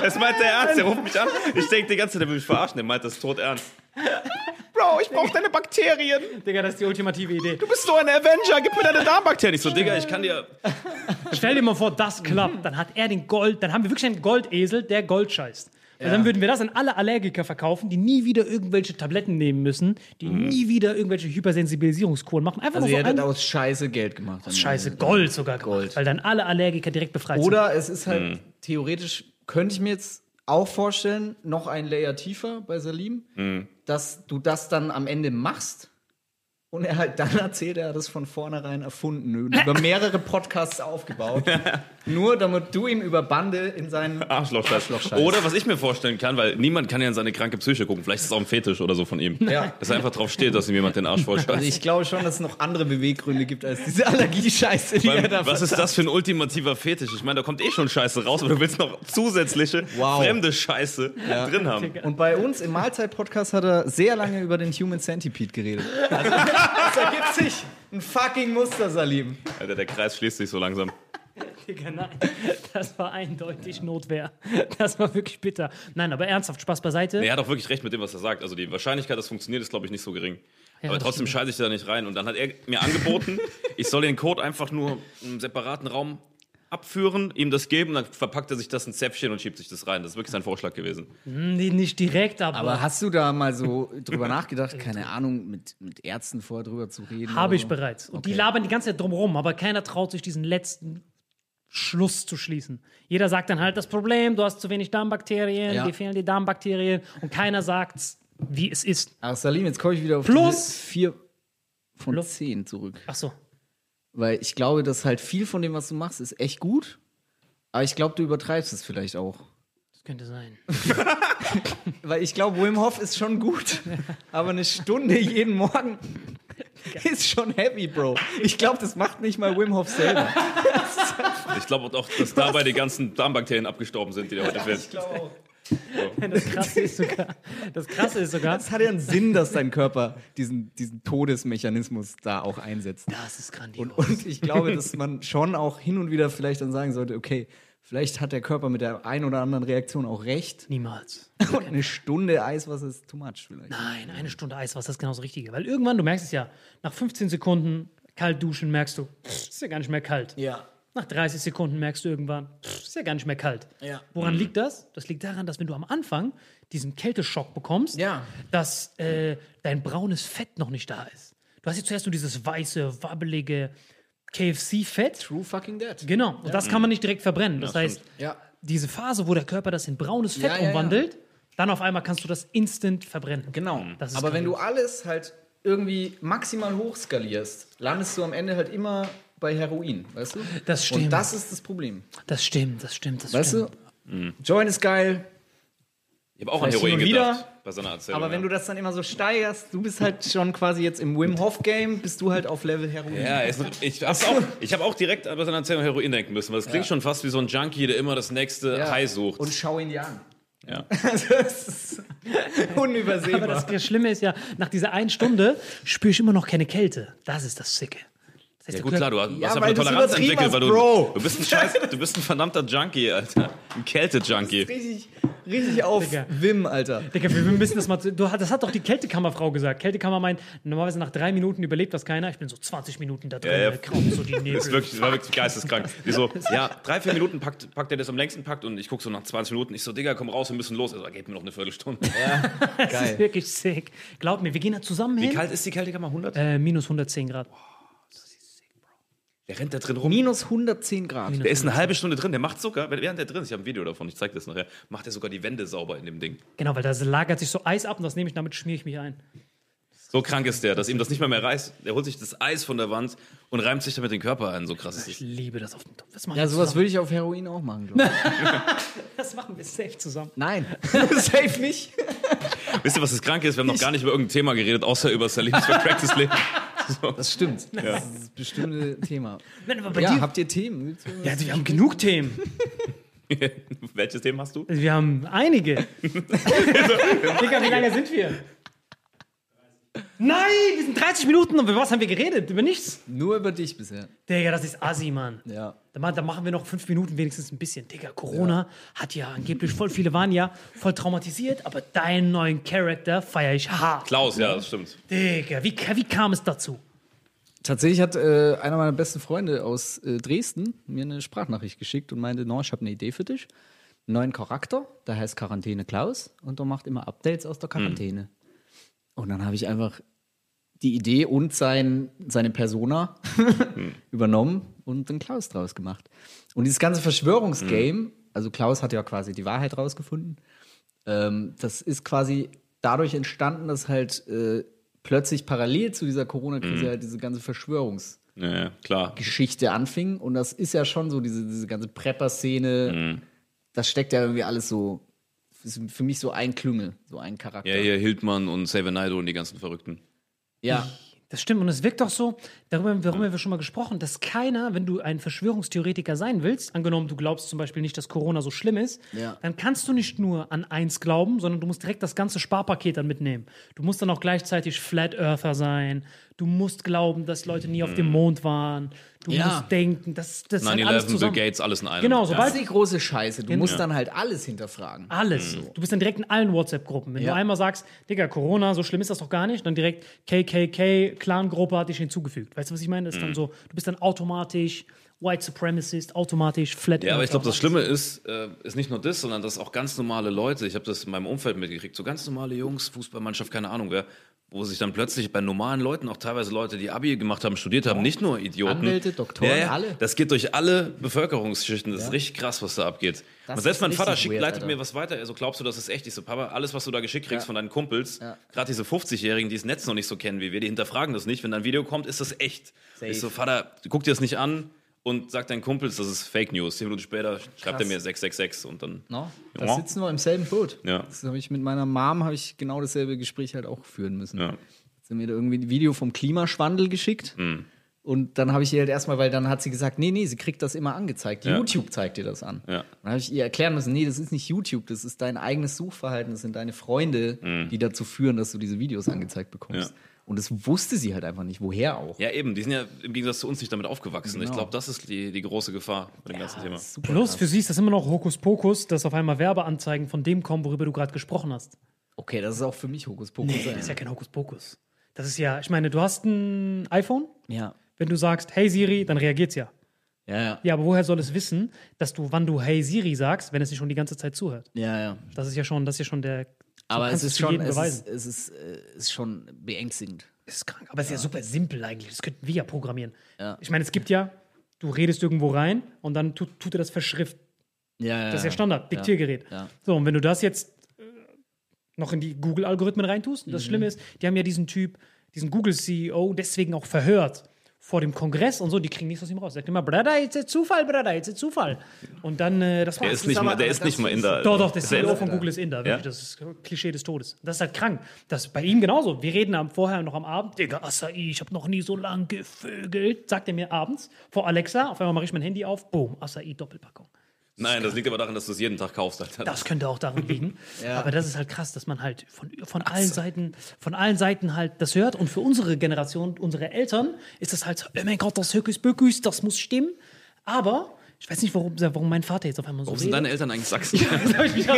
Das meint der Ernst, der ruft mich an. Ich denke die ganze Zeit, der will mich verarschen, der meint das tot ernst. Bro, ich brauch deine Bakterien. Digga, das ist die ultimative Idee. Du bist so ein Avenger, gib mir deine Darmbakterien. Ich so, Digga, ich kann dir. Stell dir mal vor, das klappt. Dann hat er den Gold, dann haben wir wirklich einen Goldesel, der Gold scheißt. Und dann würden wir das an alle Allergiker verkaufen, die nie wieder irgendwelche Tabletten nehmen müssen, die nie wieder irgendwelche Hypersensibilisierungskuren machen. Einfach Also nur ihr so hättet aus Scheiße Geld gemacht. am Scheiße. Gold sogar gemacht, Gold. weil dann alle Allergiker direkt befreit sind. Oder es ist halt theoretisch, könnte ich mir jetzt auch vorstellen, noch ein Layer tiefer bei Salim, dass du das dann am Ende machst und er halt dann erzählt, er hat das von vornherein erfunden, und über mehrere Podcasts aufgebaut, nur damit du ihm über Bande in seinen Arschloch. Oder was ich mir vorstellen kann, weil niemand kann ja in seine kranke Psyche gucken. Vielleicht ist es auch ein Fetisch oder so von ihm. Ja. Dass er einfach drauf steht, dass ihm jemand den Arsch voll Also ich glaube schon, dass es noch andere Beweggründe gibt als diese Allergie-Scheiße, die er da Was ist das für ein ultimativer Fetisch? Ich meine, da kommt eh schon Scheiße raus, aber du willst noch zusätzliche, Wow. fremde Scheiße drin haben. Und bei uns im Mahlzeit-Podcast hat er sehr lange über den Human Centipede geredet. Also, es ergibt sich ein fucking Muster, Salim. Alter, der Kreis schließt sich so langsam. Digga, nein, das war eindeutig Notwehr. Das war wirklich bitter. Nein, aber ernsthaft, Spaß beiseite. Nee, er hat auch wirklich recht mit dem, was er sagt. Also die Wahrscheinlichkeit, dass es funktioniert, ist, glaube ich, nicht so gering. aber das trotzdem scheiße ich da nicht rein. Und dann hat er mir angeboten, ich soll den Code einfach nur in einem separaten Raum abführen, ihm das geben, dann verpackt er sich das in ein Zäpfchen und schiebt sich das rein. Das ist wirklich sein Vorschlag gewesen. Nee, nicht direkt, aber, Aber hast du da mal so drüber nachgedacht, keine Ahnung, mit, mit Ärzten vorher drüber zu reden? habe ich so? bereits. Und die Okay. labern die ganze Zeit drumherum, aber keiner traut sich diesen letzten Schluss zu schließen. Jeder sagt dann halt das Problem, du hast zu wenig Darmbakterien, Ja. dir fehlen die Darmbakterien und keiner sagt, wie es ist. Ach, Salim, jetzt komme ich wieder auf Plus- diese vier von Plus- zehn zurück. Ach so. Weil ich glaube, dass halt viel von dem, was du machst, ist echt gut. Aber ich glaube, du übertreibst es vielleicht auch. Das könnte sein. Weil ich glaube, Wim Hof ist schon gut. Aber eine Stunde jeden Morgen ist schon heavy, Bro. Ich glaube, das macht nicht mal Wim Hof selber. Ich glaube auch, dass dabei die ganzen Darmbakterien abgestorben sind, die der heute findet. Das Krasse ist sogar, das Krasse ist sogar, Es hat ja einen Sinn, dass dein Körper diesen, diesen Todesmechanismus da auch einsetzt. das ist grandios. Und, und ich glaube, dass man schon auch hin und wieder vielleicht dann sagen sollte, okay, vielleicht hat der Körper mit der einen oder anderen Reaktion auch recht. Niemals. Und eine Stunde Eiswasser ist too much vielleicht. Nein, eine Stunde Eiswasser ist genau das Richtige. Weil irgendwann, du merkst es ja, nach 15 Sekunden kalt duschen merkst du, ist ja gar nicht mehr kalt. Ja. Nach 30 Sekunden merkst du irgendwann, pff, ist ja gar nicht mehr kalt. Ja. Woran liegt das? Das liegt daran, dass wenn du am Anfang diesen Kälteschock bekommst, Ja. dass äh, dein braunes Fett noch nicht da ist. Du hast jetzt zuerst nur dieses weiße, wabbelige KFC-Fett. True fucking dead. Genau. Und das kann man nicht direkt verbrennen. Das heißt, stimmt. Ja. diese Phase, wo der Körper das in braunes Fett Ja, ja, ja. umwandelt, dann auf einmal kannst du das instant verbrennen. Genau. Das Aber wenn du alles halt irgendwie maximal hochskalierst, landest du am Ende halt immer bei Heroin, weißt du? Das stimmt. Und das ist das Problem. Das stimmt, das stimmt, das Weißt stimmt. du? Joint ist geil, Ich habe auch an Vielleicht Heroin hin und gedacht wieder, bei seiner Erzählung. aber wenn ja. du das dann immer so steigerst, du bist halt schon quasi jetzt im Wim Hof Game, bist du halt auf Level Heroin. Ja, es, ich habe auch, ich hab auch direkt bei seiner Erzählung an Heroin denken müssen, weil es klingt schon fast wie so ein Junkie, der immer das nächste Ja. High sucht. Und schau ihn dir an. ja. Es ist unübersehbar. Aber das Schlimme ist ja, nach dieser einen Stunde spüre ich immer noch keine Kälte. Das ist das Sicke. Das heißt, Ja gut, klar, du hast, Ja, hast eine Toleranz entwickelt, weil du, Bro. du bist ein Scheiß, du bist ein verdammter Junkie, Alter. Ein Kälte-Junkie. richtig, richtig auf Digga. Wim, Alter. Digga, wir müssen das mal. Du, das hat doch die Kältekammerfrau gesagt. Kältekammer meint, normalerweise nach drei Minuten überlebt das keiner. Ich bin so 20 Minuten da drin, Ja, ja. ja, kaum so die Nebel. Das, ist wirklich, das war wirklich geisteskrank. Die so, ja, drei, vier Minuten packt, packt er das am längsten packt und ich gucke so nach 20 Minuten. Ich so, Digga, komm raus, wir müssen los. Also, gib mir noch eine Viertelstunde. das ist Geil. wirklich sick. Glaub mir, wir gehen da zusammen Wie hin. kalt ist die Kältekammer? 100? Äh, minus 110 Grad. Der rennt da drin rum. Minus 110 Grad. Der ist eine halbe Stunde drin. Der macht sogar, während der drin ist, ich habe ein Video davon, ich zeig das nachher, macht er sogar die Wände sauber in dem Ding. Genau, weil da lagert sich so Eis ab und das nehme ich, damit schmiere ich mich ein. So krank ist der, dass ihm das nicht mehr mehr reißt. Der holt sich das Eis von der Wand und reimt sich damit den Körper ein. So krass ist Ich das. liebe das auf dem Top. Das machen, Ja, wir sowas zusammen. würde ich auf Heroin auch machen, glaube ich. das machen wir safe zusammen. Nein, safe nicht. Wisst ihr, was das Kranke ist? Wir haben noch gar nicht über irgendein Thema geredet, außer über Salims vercracktes Leben. Das stimmt. Das ist das bestimmte Thema. Nein, aber bei Ja, dir. habt ihr Themen? Ja, wir haben genug Themen. Welches Thema hast du? Wir haben einige. Digga, wie lange sind wir? Nein, wir sind 30 Minuten und über was haben wir geredet? Über nichts? Nur über dich bisher. Digga, das ist assi, Mann. Ja. Da, ma- da machen wir noch fünf Minuten wenigstens ein bisschen. Digga, Corona hat ja angeblich voll viele waren ja voll traumatisiert, aber deinen neuen Charakter feiere ich hart. Klaus, ja, das stimmt. Digga, wie, wie kam es dazu? Tatsächlich hat äh, einer meiner besten Freunde aus äh, Dresden mir eine Sprachnachricht geschickt und meinte, no, ich habe eine Idee für dich. Einen neuen Charakter, der heißt Quarantäne Klaus und der macht immer Updates aus der Quarantäne. Und dann habe ich einfach die Idee und sein, seine Persona übernommen und den Klaus draus gemacht. Und dieses ganze Verschwörungsgame, also Klaus hat ja quasi die Wahrheit rausgefunden, ähm, das ist quasi dadurch entstanden, dass halt äh, plötzlich parallel zu dieser Corona-Krise halt diese ganze Verschwörungsgeschichte Ja, klar. anfing. Und das ist ja schon so, diese, diese ganze Prepper-Szene, das steckt ja irgendwie alles so, ist für mich so ein Klüngel, so ein Charakter. Ja, hier Hildmann und Save Nido und die ganzen Verrückten. Ja. Das stimmt und es wirkt doch so, darüber, darüber haben wir schon mal gesprochen, dass keiner, wenn du ein Verschwörungstheoretiker sein willst, angenommen du glaubst zum Beispiel nicht, dass Corona so schlimm ist, Ja. dann kannst du nicht nur an eins glauben, sondern du musst direkt das ganze Sparpaket dann mitnehmen. Du musst dann auch gleichzeitig Flat Earther sein, du musst glauben, dass Leute nie auf dem Mond waren, du Ja. musst denken, das, das hat alles 9-11, Bill zusammen. Gates, alles in einem. Genau, Das sobald ist die große Scheiße. Du musst dann halt alles hinterfragen. Alles. Du bist dann direkt in allen WhatsApp-Gruppen. Wenn Ja. du einmal sagst, Digga, Corona, so schlimm ist das doch gar nicht, dann direkt KKK, Clan-Gruppe hat dich hinzugefügt. Weißt du, was ich meine? Das ist dann so, du bist dann automatisch White Supremacist, automatisch Flat Ja, aber ich glaube, das. Schlimme ist, äh, ist nicht nur das, sondern dass auch ganz normale Leute, ich habe das in meinem Umfeld mitgekriegt, so ganz normale Jungs, Fußballmannschaft, keine Ahnung wer, wo sich dann plötzlich bei normalen Leuten, auch teilweise Leute, die Abi gemacht haben, studiert haben, nicht nur Idioten. Anwälte, Doktoren, ja, ja, alle. Das geht durch alle Bevölkerungsschichten. Das ist richtig krass, was da abgeht. Das Und selbst mein Vater schickt, weird, leitet Alter. mir was weiter. Er so, glaubst du, das ist echt? Ich so, Papa, alles, was du da geschickt kriegst Ja. von deinen Kumpels, Ja. gerade diese 50-Jährigen, die das Netz noch nicht so kennen wie wir, die hinterfragen das nicht. Wenn da ein Video kommt, ist das echt. Ich so, Vater, guck dir das nicht an und sag deinen Kumpels, das ist Fake News. Zehn Minuten später schreibt er mir 666 und dann. No? Da Ja. sitzen wir im selben Boot. Ja. Das habe ich mit meiner Mom habe ich genau dasselbe Gespräch halt auch führen müssen. Ja. Sie haben mir da irgendwie ein Video vom Klimaschwandel geschickt. Hm. Und dann habe ich ihr halt erstmal, weil dann hat sie gesagt, nee, nee, sie kriegt das immer angezeigt. Ja. YouTube zeigt dir das an. Ja. Dann habe ich ihr erklären müssen, nee, das ist nicht YouTube, das ist dein eigenes Suchverhalten, das sind deine Freunde, die dazu führen, dass du diese Videos angezeigt bekommst. Ja. Und das wusste sie halt einfach nicht, woher auch. Ja, eben, die sind ja im Gegensatz zu uns nicht damit aufgewachsen. Ich Genau. glaube, das ist die, die große Gefahr bei dem ganzen Thema. Plus, krass. für sie ist das immer noch Hokuspokus, dass auf einmal Werbeanzeigen von dem kommen, worüber du gerade gesprochen hast. Okay, das ist auch für mich Hokuspokus. Nee, das ist ja kein Hokuspokus. Das ist ja, ich meine, du hast ein iPhone, ja. wenn du sagst, hey Siri, dann reagiert's ja. Ja, ja. Ja, aber woher soll es wissen, dass du, wann du Hey Siri sagst, wenn es nicht schon die ganze Zeit zuhört? Ja, ja. Das ist ja schon, das ist ja schon der. Aber es ist schon, es ist, es ist, äh, ist schon beängstigend. Das ist krank, aber es ist ja super simpel eigentlich. Das könnten wir ja programmieren. Ja. Ich meine, es gibt ja, du redest irgendwo rein und dann tut, tut er das verschrift. Ja, ja. Das ist ja Standard, Diktiergerät. Ja. So, und wenn du das jetzt äh, noch in die Google-Algorithmen reintust, Mhm. das Schlimme ist, die haben ja diesen Typ, diesen Google-CEO deswegen auch verhört vor dem Kongress und so, die kriegen nichts aus ihm raus. Sagt immer, Brother, jetzt ist Zufall, Brother, jetzt ist Zufall. Und dann, äh, das Der war's. ist nicht, aber- mal, der ist nicht mal ist- in der. Doch, doch, der er- CEO von Google ist Inder. Wirklich, Ja? Das ist Klischee des Todes. Das ist halt krank. Das ist bei ihm genauso. Wir reden am vorher noch am Abend. Digga, Acai, ich habe noch nie so lang gevögelt. Sagt er mir abends vor Alexa. Auf einmal mache ich mein Handy auf. Boom, Acai Doppelpackung. Nein, das liegt aber daran, dass du es jeden Tag kaufst. Alter. Das könnte auch daran liegen. Ja. Aber das ist halt krass, dass man halt von, von allen Seiten, von allen Seiten halt das hört. Und für unsere Generation, unsere Eltern, ist das halt so, oh mein Gott, das Höcus das muss stimmen. Aber ich weiß nicht, warum, warum mein Vater jetzt auf einmal so Warum sind deine Eltern eigentlich Sachsen? Das hab ich mich auch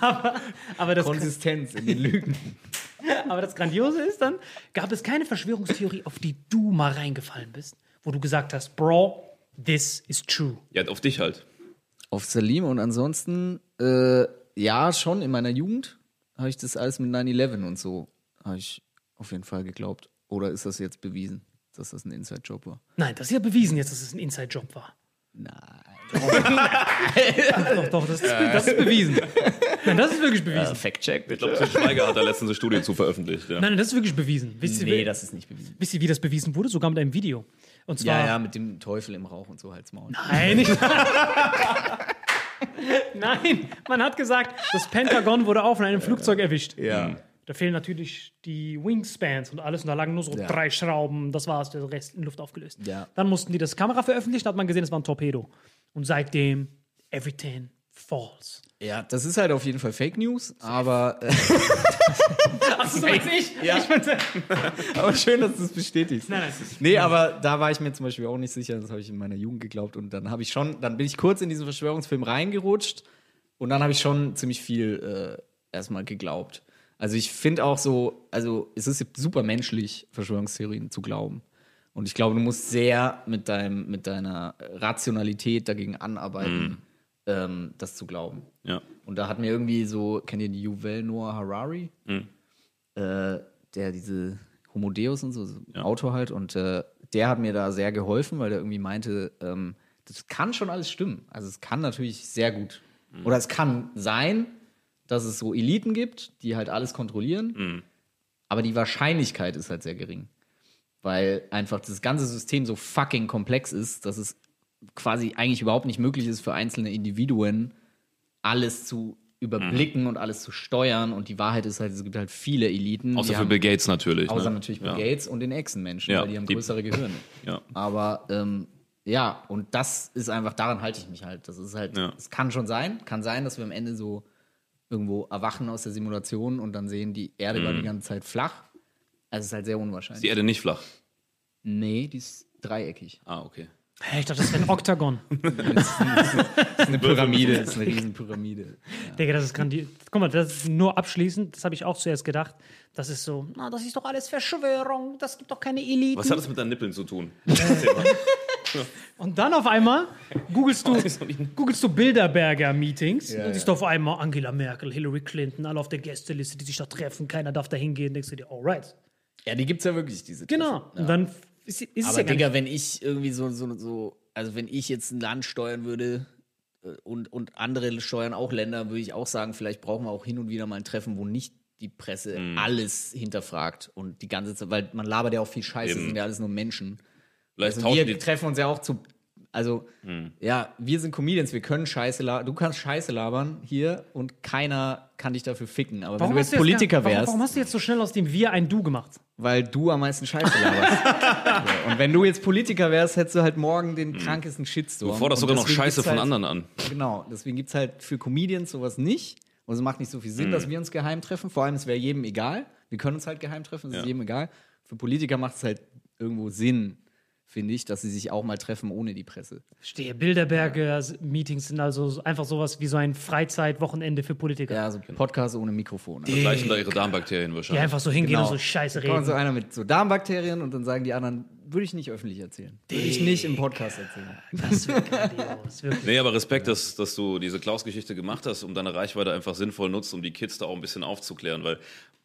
aber, aber das Konsistenz in den Lügen. Aber das Grandiose ist dann, gab es keine Verschwörungstheorie, auf die du mal reingefallen bist, wo du gesagt hast, Bro, this is true. ja, auf dich halt. Auf Salim und ansonsten, äh, ja, schon in meiner Jugend habe ich das alles mit 9-11 und so, habe ich auf jeden Fall geglaubt. Oder ist das jetzt bewiesen, dass das ein Inside-Job war? Nein, das ist ja bewiesen jetzt, dass es ein Inside-Job war. Nein. Doch, doch, das ist, das ist bewiesen. Nein, das ist wirklich bewiesen. Fact-Check, Ich glaube, Til Schweiger hat da letztens eine Studie zu veröffentlicht. Ja. Nein, nein, das ist wirklich bewiesen. Wisst ihr, Nee, wie- das ist nicht bewiesen. wisst ihr, wie das bewiesen wurde? Sogar mit einem Video. Und zwar. Ja, ja, mit dem Teufel im Rauch und so halt's Maul. Nein, nicht. Nein, man hat gesagt, das Pentagon wurde auch von einem Flugzeug erwischt. Ja. Da fehlen natürlich die Wingspans und alles und da lagen nur so Ja. drei Schrauben, das war's, der Rest in Luft aufgelöst. Ja. Dann mussten die das Kamera veröffentlichen, da hat man gesehen, es war ein Torpedo. Und seitdem, everything false. Ja, das ist halt auf jeden Fall Fake News, aber, äh, Achso, so jetzt ich? Ja. Ich meinte, aber schön, dass du es bestätigst. nein, nein, es ist- Nee, aber da war ich mir zum Beispiel auch nicht sicher, das habe ich in meiner Jugend geglaubt und dann habe ich schon, dann bin ich kurz in diesen Verschwörungsfilm reingerutscht und dann habe ich schon ziemlich viel äh, erstmal geglaubt. Also ich finde auch so, also es ist super menschlich, Verschwörungstheorien zu glauben. Und ich glaube, du musst sehr mit, deinem, mit deiner Rationalität dagegen anarbeiten, ähm, das zu glauben. Ja. Und da hat mir irgendwie so, kennt ihr die Yuval Noah Harari? Äh, der diese Homo Deus und so, so Ja. Autor halt. Und äh, der hat mir da sehr geholfen, weil der irgendwie meinte, ähm, das kann schon alles stimmen. Also es kann natürlich sehr gut. Oder es kann sein, dass es so Eliten gibt, die halt alles kontrollieren. Aber die Wahrscheinlichkeit ist halt sehr gering. Weil einfach das ganze System so fucking komplex ist, dass es quasi eigentlich überhaupt nicht möglich ist für einzelne Individuen, alles zu überblicken und alles zu steuern. Und die Wahrheit ist halt, es gibt halt viele Eliten. Außer für haben, Bill Gates natürlich. außer ne? natürlich Bill ja. Gates und den Echsenmenschen, Ja, weil die haben die- größere Gehirne. Ja. Aber ähm, ja, und das ist einfach, daran halte ich mich halt. Das ist halt, Ja. es kann schon sein, kann sein, dass wir am Ende so irgendwo erwachen aus der Simulation und dann sehen, die Erde war die ganze Zeit flach. Also es ist halt sehr Ist unwahrscheinlich. die Erde nicht flach? Nee, die ist dreieckig. Ah, okay. Hä, Ich dachte, das wäre ein Oktagon. Das ist eine Pyramide, das ist eine riesen Pyramide. Digga, das ist grandios. Guck mal, das ist nur abschließend, das habe ich auch zuerst gedacht. Das ist so, na, das ist doch alles Verschwörung, das gibt doch keine Eliten. Was hat das mit deinen Nippeln zu tun? Und dann auf einmal googelst du, googelst du Bilderberger-Meetings Ja, und siehst ja. auf einmal Angela Merkel, Hillary Clinton, alle auf der Gästeliste, die sich da treffen, keiner darf da hingehen. Denkst du dir, alright. Ja, die gibt es ja wirklich, diese Genau. Treffen. Und dann ist, ist es Aber ja Digga, nicht, wenn ich irgendwie so, so, so, also wenn ich jetzt ein Land steuern würde äh, und, und andere steuern auch Länder, würde ich auch sagen, vielleicht brauchen wir auch hin und wieder mal ein Treffen, wo nicht die Presse Mhm. alles hinterfragt und die ganze Zeit, weil man labert ja auch viel Scheiße, das Eben. sind ja alles nur Menschen. Vielleicht Also wir die. Treffen uns ja auch zu, also ja, wir sind Comedians, wir können Scheiße labern, du kannst Scheiße labern hier und keiner kann dich dafür ficken. Aber wenn du jetzt Politiker gar- warum, wärst, warum hast du jetzt so schnell aus dem Wir ein Du gemacht? weil du am meisten Scheiße laberst. so. Und wenn du jetzt Politiker wärst, hättest du halt morgen den krankesten Shitstorm. Du forderst sogar noch Scheiße von halt, anderen an. Genau, deswegen gibt es halt für Comedians sowas nicht. Und es macht nicht so viel Mhm. Sinn, dass wir uns geheim treffen. Vor allem, es wäre jedem egal. Wir können uns halt geheim treffen, es Ja. ist jedem egal. Für Politiker macht es halt irgendwo Sinn, finde ich, dass sie sich auch mal treffen ohne die Presse. Stehe, Bilderberger-Meetings sind also so- einfach sowas wie so ein Freizeitwochenende für Politiker. Ja, so Podcasts ohne Mikrofon. Also Gleichen da ihre Darmbakterien Die wahrscheinlich. einfach so hingehen Genau. und so Scheiße Da kommt so reden. einer mit so Darmbakterien und dann sagen die anderen, würde ich nicht öffentlich erzählen. Würde ich nicht im Podcast erzählen. Das wird grandios, wirklich. Nee, aber Respekt, dass, dass du diese Klaus-Geschichte gemacht hast, um deine Reichweite einfach sinnvoll nutzt, um die Kids da auch ein bisschen aufzuklären. Weil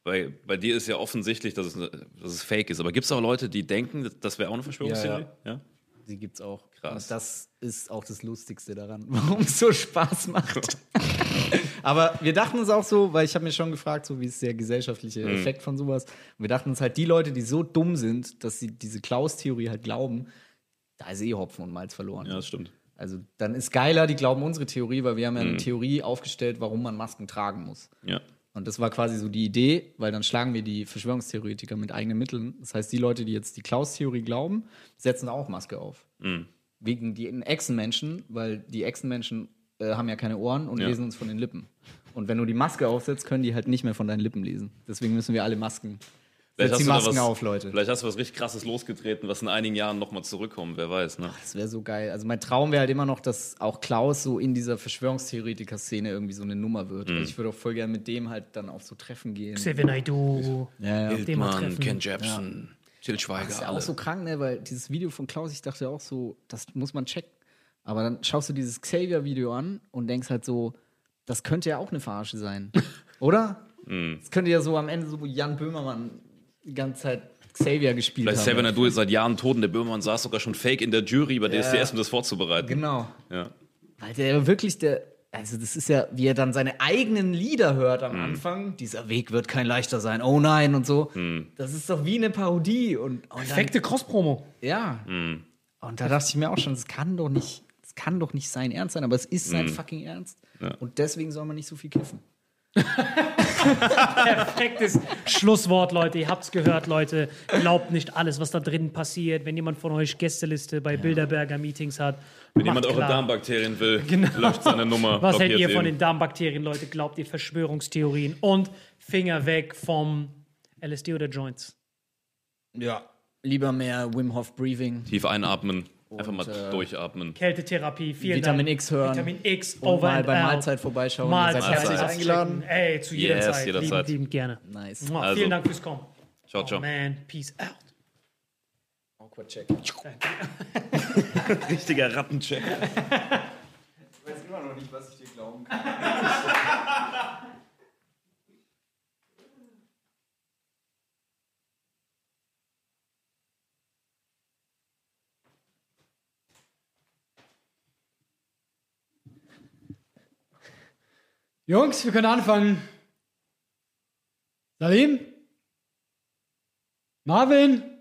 bei, bei dir ist ja offensichtlich, dass es, dass es fake ist. Aber gibt es auch Leute, die denken, das wäre auch eine Verschwörungstheorie? Ja, Ja, Die gibt's auch. Krass. Und das ist auch das Lustigste daran, warum es so Spaß macht. Aber wir dachten uns auch so, weil ich habe mir schon gefragt, so wie ist der gesellschaftliche Mhm. Effekt von sowas. Und wir dachten uns halt, die Leute, die so dumm sind, dass sie diese Klaus-Theorie halt glauben, da ist eh Hopfen und Malz verloren. Ja, das stimmt. Also dann ist geiler, die glauben unsere Theorie, weil wir haben ja Mhm. eine Theorie aufgestellt, warum man Masken tragen muss. Ja. Und das war quasi so die Idee, weil dann schlagen wir die Verschwörungstheoretiker mit eigenen Mitteln. Das heißt, die Leute, die jetzt die Klaus-Theorie glauben, setzen auch Maske auf. Mhm. Wegen die Echsenmenschen, weil die Echsenmenschen äh, haben ja keine Ohren und Ja. lesen uns von den Lippen. Und wenn du die Maske aufsetzt, können die halt nicht mehr von deinen Lippen lesen. Deswegen müssen wir alle Masken. Vielleicht Setz die Masken was, auf, Leute. vielleicht hast du was richtig krasses losgetreten, was in einigen Jahren nochmal zurückkommt, wer weiß, ne? Das wäre so geil. Also mein Traum wäre halt immer noch, dass auch Klaus so in dieser Verschwörungstheoretiker-Szene irgendwie so eine Nummer wird. Mhm. Also ich würde auch voll gerne mit dem halt dann auf so Treffen gehen. Xavier Naidoo. Ja, ja. Hildmann. Ken Jebsen, Till Das Schweiger, ist ja alle. auch so krank, ne? Weil dieses Video von Klaus, ich dachte auch so, das muss man checken. Aber dann schaust du dieses Xavier-Video an und denkst halt so, das könnte ja auch eine Verarsche sein. Oder? Mhm. Das könnte ja so am Ende so, wo Jan Böhmermann die ganze Zeit Xavier gespielt Vielleicht hat. Xavier Naidoo ist seit Jahren tot und der Böhmermann saß sogar schon fake in der Jury bei DSDS, um das vorzubereiten. Genau. Ja. Weil der wirklich der, also das ist ja, wie er dann seine eigenen Lieder hört am Anfang. Dieser Weg wird kein leichter sein. Oh nein und so. Mhm. Das ist doch wie eine Parodie und, und Perfekte Cross-Promo. Ja. Mhm. Und da dachte ich mir auch schon, das kann doch nicht, das kann doch nicht sein Ernst sein, aber es ist sein fucking Ernst. Mhm. Ja. Und deswegen soll man nicht so viel kiffen. Perfektes Schlusswort, Leute. Ihr habt's gehört, Leute. Glaubt nicht alles, was da drin passiert. Wenn jemand von euch Gästeliste bei Bilderberger Meetings hat, Wenn jemand eure klar. Darmbakterien will, Genau. löscht seine Nummer. Was hält ihr von ihn. den Darmbakterien, Leute? Glaubt ihr Verschwörungstheorien? Und Finger weg vom LSD oder Joints. Ja. Lieber mehr Wim Hof Breathing. Tief einatmen, einfach mal Und, äh, durchatmen. Kältetherapie, vielen Vitamin Dank. X hören. Vitamin X, Und over mal and bei out. Mahlzeit vorbeischauen. Mahlzeit, Mahlzeit. eingeladen. Ey, zu jeder Yes, Zeit. jederzeit. Liebend, liebend gerne. Nice. Also. Vielen Dank fürs Kommen. Ciao, ciao. Oh man, peace out. Awkward check. Richtiger Rattencheck. Ich weiß immer noch nicht, was ich dir glauben kann. Jungs, wir können anfangen. Salim? Marvin?